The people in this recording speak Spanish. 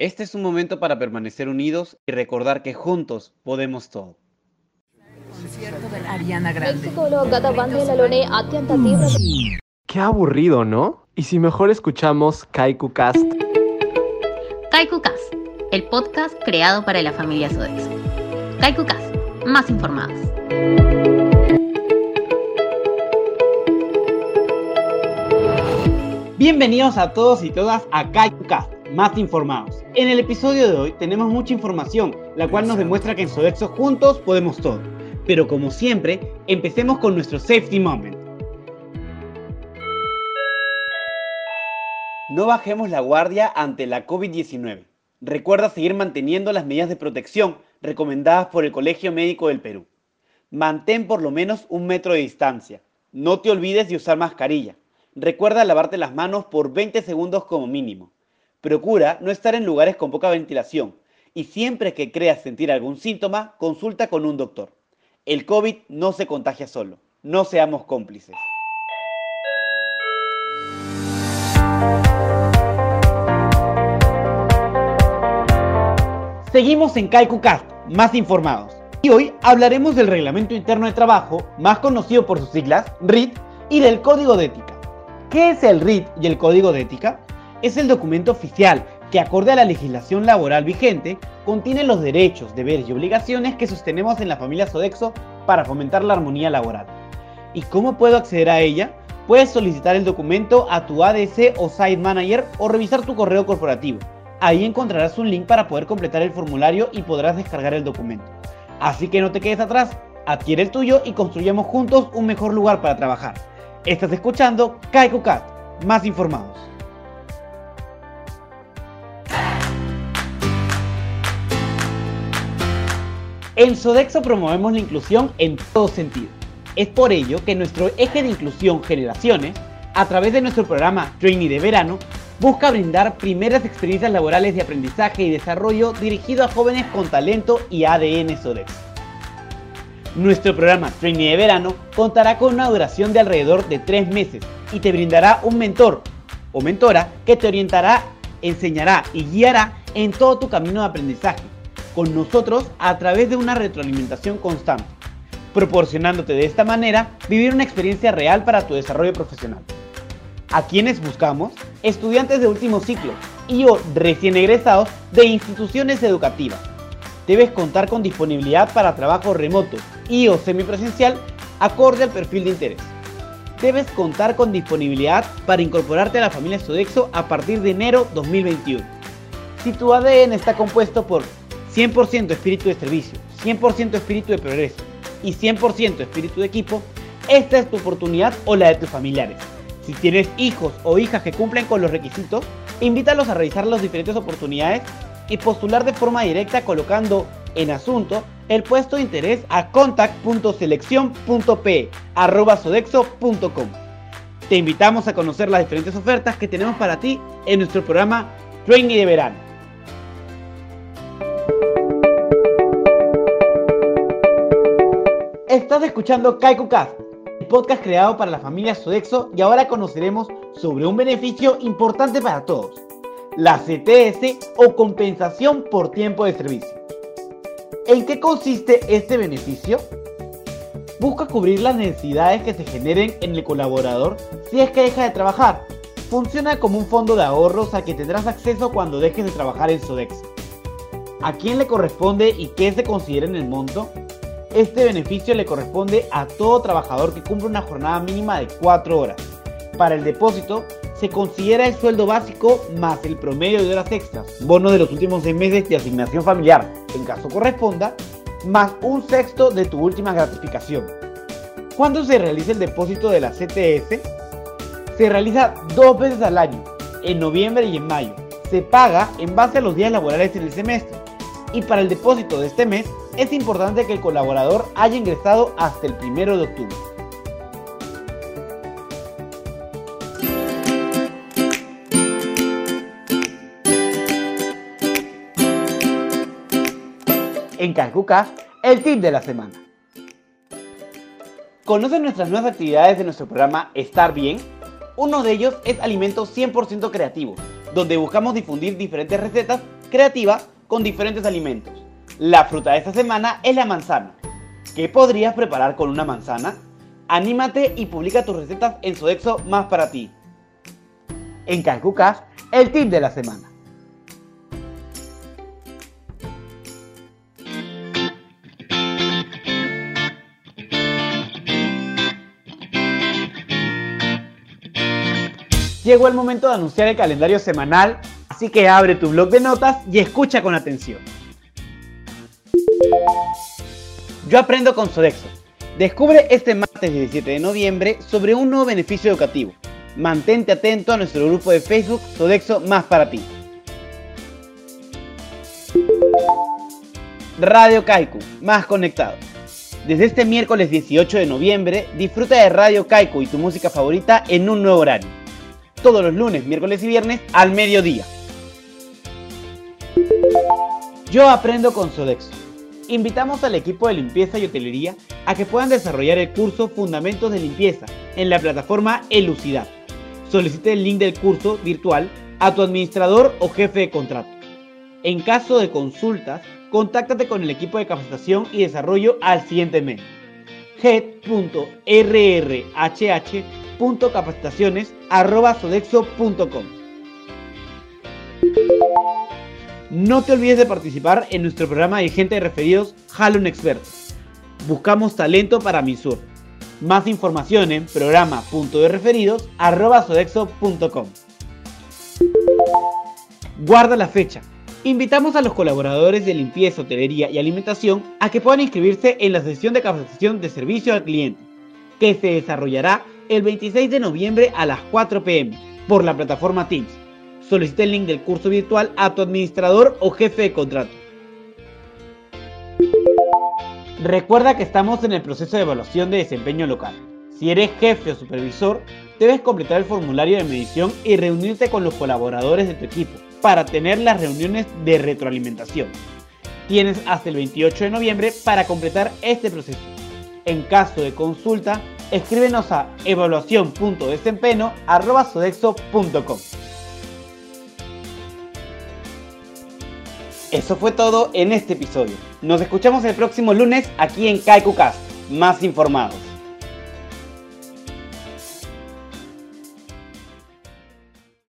Este es un momento para permanecer unidos y recordar que juntos podemos todo. Qué aburrido, ¿no? Y si mejor escuchamos Kaiku Cast. Kaiku Cast, el podcast creado para la familia Sodexo. Kaiku Cast, más informados. Bienvenidos a todos y todas a Kaiku Cast más informados. En el episodio de hoy tenemos mucha información, la cual nos demuestra que en Sodexo juntos podemos todo. Pero como siempre, empecemos con nuestro safety moment. No bajemos la guardia ante la COVID-19. Recuerda seguir manteniendo las medidas de protección recomendadas por el Colegio Médico del Perú. Mantén por lo menos un metro de distancia. No te olvides de usar mascarilla. Recuerda lavarte las manos por 20 segundos como mínimo. Procura no estar en lugares con poca ventilación y siempre que creas sentir algún síntoma, consulta con un doctor. El COVID no se contagia solo. No seamos cómplices. Seguimos en KaikuCast, más informados. Y hoy hablaremos del Reglamento Interno de Trabajo, más conocido por sus siglas, RIT, y del Código de Ética. ¿Qué es el RIT y el Código de Ética? Es el documento oficial que, acorde a la legislación laboral vigente, contiene los derechos, deberes y obligaciones que sostenemos en la familia Sodexo para fomentar la armonía laboral. ¿Y cómo puedo acceder a ella? Puedes solicitar el documento a tu ADC o Site Manager o revisar tu correo corporativo. Ahí encontrarás un link para poder completar el formulario y podrás descargar el documento. Así que no te quedes atrás, adquiere el tuyo y construyamos juntos un mejor lugar para trabajar. Estás escuchando KaikuCast, más informados. En Sodexo promovemos la inclusión en todo sentido. Es por ello que nuestro eje de inclusión Generaciones, a través de nuestro programa Trainee de Verano, busca brindar primeras experiencias laborales de aprendizaje y desarrollo dirigido a jóvenes con talento y ADN Sodexo. Nuestro programa Trainee de Verano contará con una duración de alrededor de 3 meses y te brindará un mentor o mentora que te orientará, enseñará y guiará en todo tu camino de aprendizaje con nosotros a través de una retroalimentación constante, proporcionándote de esta manera vivir una experiencia real para tu desarrollo profesional. ¿A quienes buscamos? Estudiantes de último ciclo y o recién egresados de instituciones educativas. Debes contar con disponibilidad para trabajo remoto y o semipresencial acorde al perfil de interés. Debes contar con disponibilidad para incorporarte a la familia Sodexo a partir de enero 2021. Si tu ADN está compuesto por 100% espíritu de servicio, 100% espíritu de progreso y 100% espíritu de equipo, esta es tu oportunidad o la de tus familiares. Si tienes hijos o hijas que cumplen con los requisitos, invítalos a revisar las diferentes oportunidades y postular de forma directa colocando en asunto el puesto de interés a contact.seleccion.p@sodexo.com. Te invitamos a conocer las diferentes ofertas que tenemos para ti en nuestro programa Trainee de Verano. Estás escuchando KaikuCast, el podcast creado para la familia Sodexo y ahora conoceremos sobre un beneficio importante para todos, la CTS o compensación por tiempo de servicio. ¿En qué consiste este beneficio? Busca cubrir las necesidades que se generen en el colaborador si es que deja de trabajar. Funciona como un fondo de ahorros al que tendrás acceso cuando dejes de trabajar en Sodexo. ¿A quién le corresponde y qué se considera en el monto? Este beneficio le corresponde a todo trabajador que cumple una jornada mínima de 4 horas. Para el depósito, se considera el sueldo básico más el promedio de horas extras, bono de los últimos 6 meses de asignación familiar, en caso corresponda, más un sexto de tu última gratificación. ¿Cuándo se realiza el depósito de la CTS? Se realiza dos veces al año, en noviembre y en mayo. Se paga en base a los días laborales en el semestre. Y para el depósito de este mes, es importante que el colaborador haya ingresado hasta el 1 de octubre. En Calcucas, el tip de la semana. ¿Conocen nuestras nuevas actividades de nuestro programa Estar Bien? Uno de ellos es Alimentos 100% Creativos, donde buscamos difundir diferentes recetas creativas con diferentes alimentos. La fruta de esta semana es la manzana. ¿Qué podrías preparar con una manzana? Anímate y publica tus recetas en Sodexo más para ti. En Calcucas, el tip de la semana. Llegó el momento de anunciar el calendario semanal, así que abre tu blog de notas y escucha con atención. Yo aprendo con Sodexo. Descubre este martes 17 de noviembre sobre un nuevo beneficio educativo. Mantente atento a nuestro grupo de Facebook Sodexo Más para ti. Radio Kaiku, más conectado. Desde este miércoles 18 de noviembre, disfruta de Radio Kaiku y tu música favorita en un nuevo horario. Todos los lunes, miércoles y viernes al mediodía. Yo aprendo con Sodexo. Invitamos al equipo de limpieza y hotelería a que puedan desarrollar el curso Fundamentos de Limpieza en la plataforma Elucidad. Solicite el link del curso virtual a tu administrador o jefe de contrato. En caso de consultas, contáctate con el equipo de capacitación y desarrollo al siguiente mail head.rrhh.capacitaciones.sodexo.com No te olvides de participar en nuestro programa de gente de referidos Jalo un experto. Buscamos talento para Misur. Más información en programa.dereferidos.sodexo.com Guarda la fecha. Invitamos a los colaboradores de limpieza, hotelería y alimentación a que puedan inscribirse en la sesión de capacitación de servicio al cliente, que se desarrollará el 26 de noviembre a las 4 pm por la plataforma Teams. Solicita el link del curso virtual a tu administrador o jefe de contrato. Recuerda que estamos en el proceso de evaluación de desempeño local. Si eres jefe o supervisor, debes completar el formulario de medición y reunirte con los colaboradores de tu equipo para tener las reuniones de retroalimentación. Tienes hasta el 28 de noviembre para completar este proceso. En caso de consulta, escríbenos a evaluación.desempeño.sodexo.com. Eso fue todo en este episodio. Nos escuchamos el próximo lunes aquí en CaikuCast, más informados.